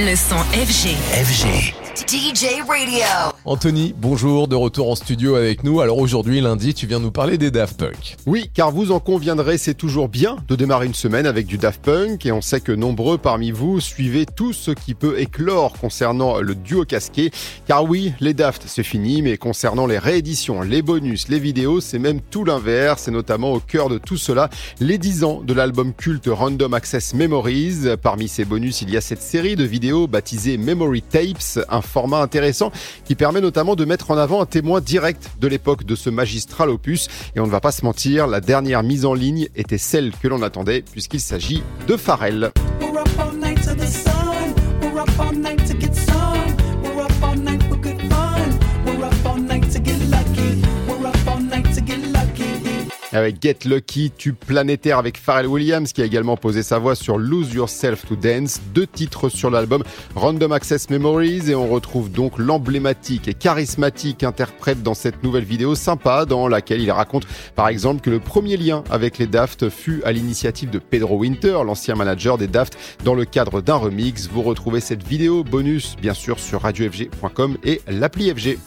Le son FG. FG. DJ Radio. Anthony, bonjour, de retour en studio avec nous. Alors aujourd'hui, lundi, tu viens nous parler des Daft Punk. Oui, car vous en conviendrez, c'est toujours bien de démarrer une semaine avec du Daft Punk et on sait que nombreux parmi vous suivez tout ce qui peut éclore concernant le duo casqué. Car oui, les Daft, c'est fini, mais concernant les rééditions, les bonus, les vidéos, c'est même tout l'inverse. C'est notamment au cœur de tout cela les 10 ans de l'album culte Random Access Memories. Parmi ces bonus, il y a cette série de vidéos baptisée Memory Tapes, un format intéressant qui permet notamment de mettre en avant un témoin direct de l'époque de ce magistral opus. Et on ne va pas se mentir, la dernière mise en ligne était celle que l'on attendait puisqu'il s'agit de Pharrell. Avec Get Lucky, tube planétaire avec Pharrell Williams qui a également posé sa voix sur Lose Yourself to Dance, deux titres sur l'album Random Access Memories et on retrouve donc l'emblématique et charismatique interprète dans cette nouvelle vidéo sympa dans laquelle il raconte par exemple que le premier lien avec les Daft fut à l'initiative de Pedro Winter, l'ancien manager des Daft, dans le cadre d'un remix. Vous retrouvez cette vidéo bonus bien sûr sur radiofg.com et l'appli FG.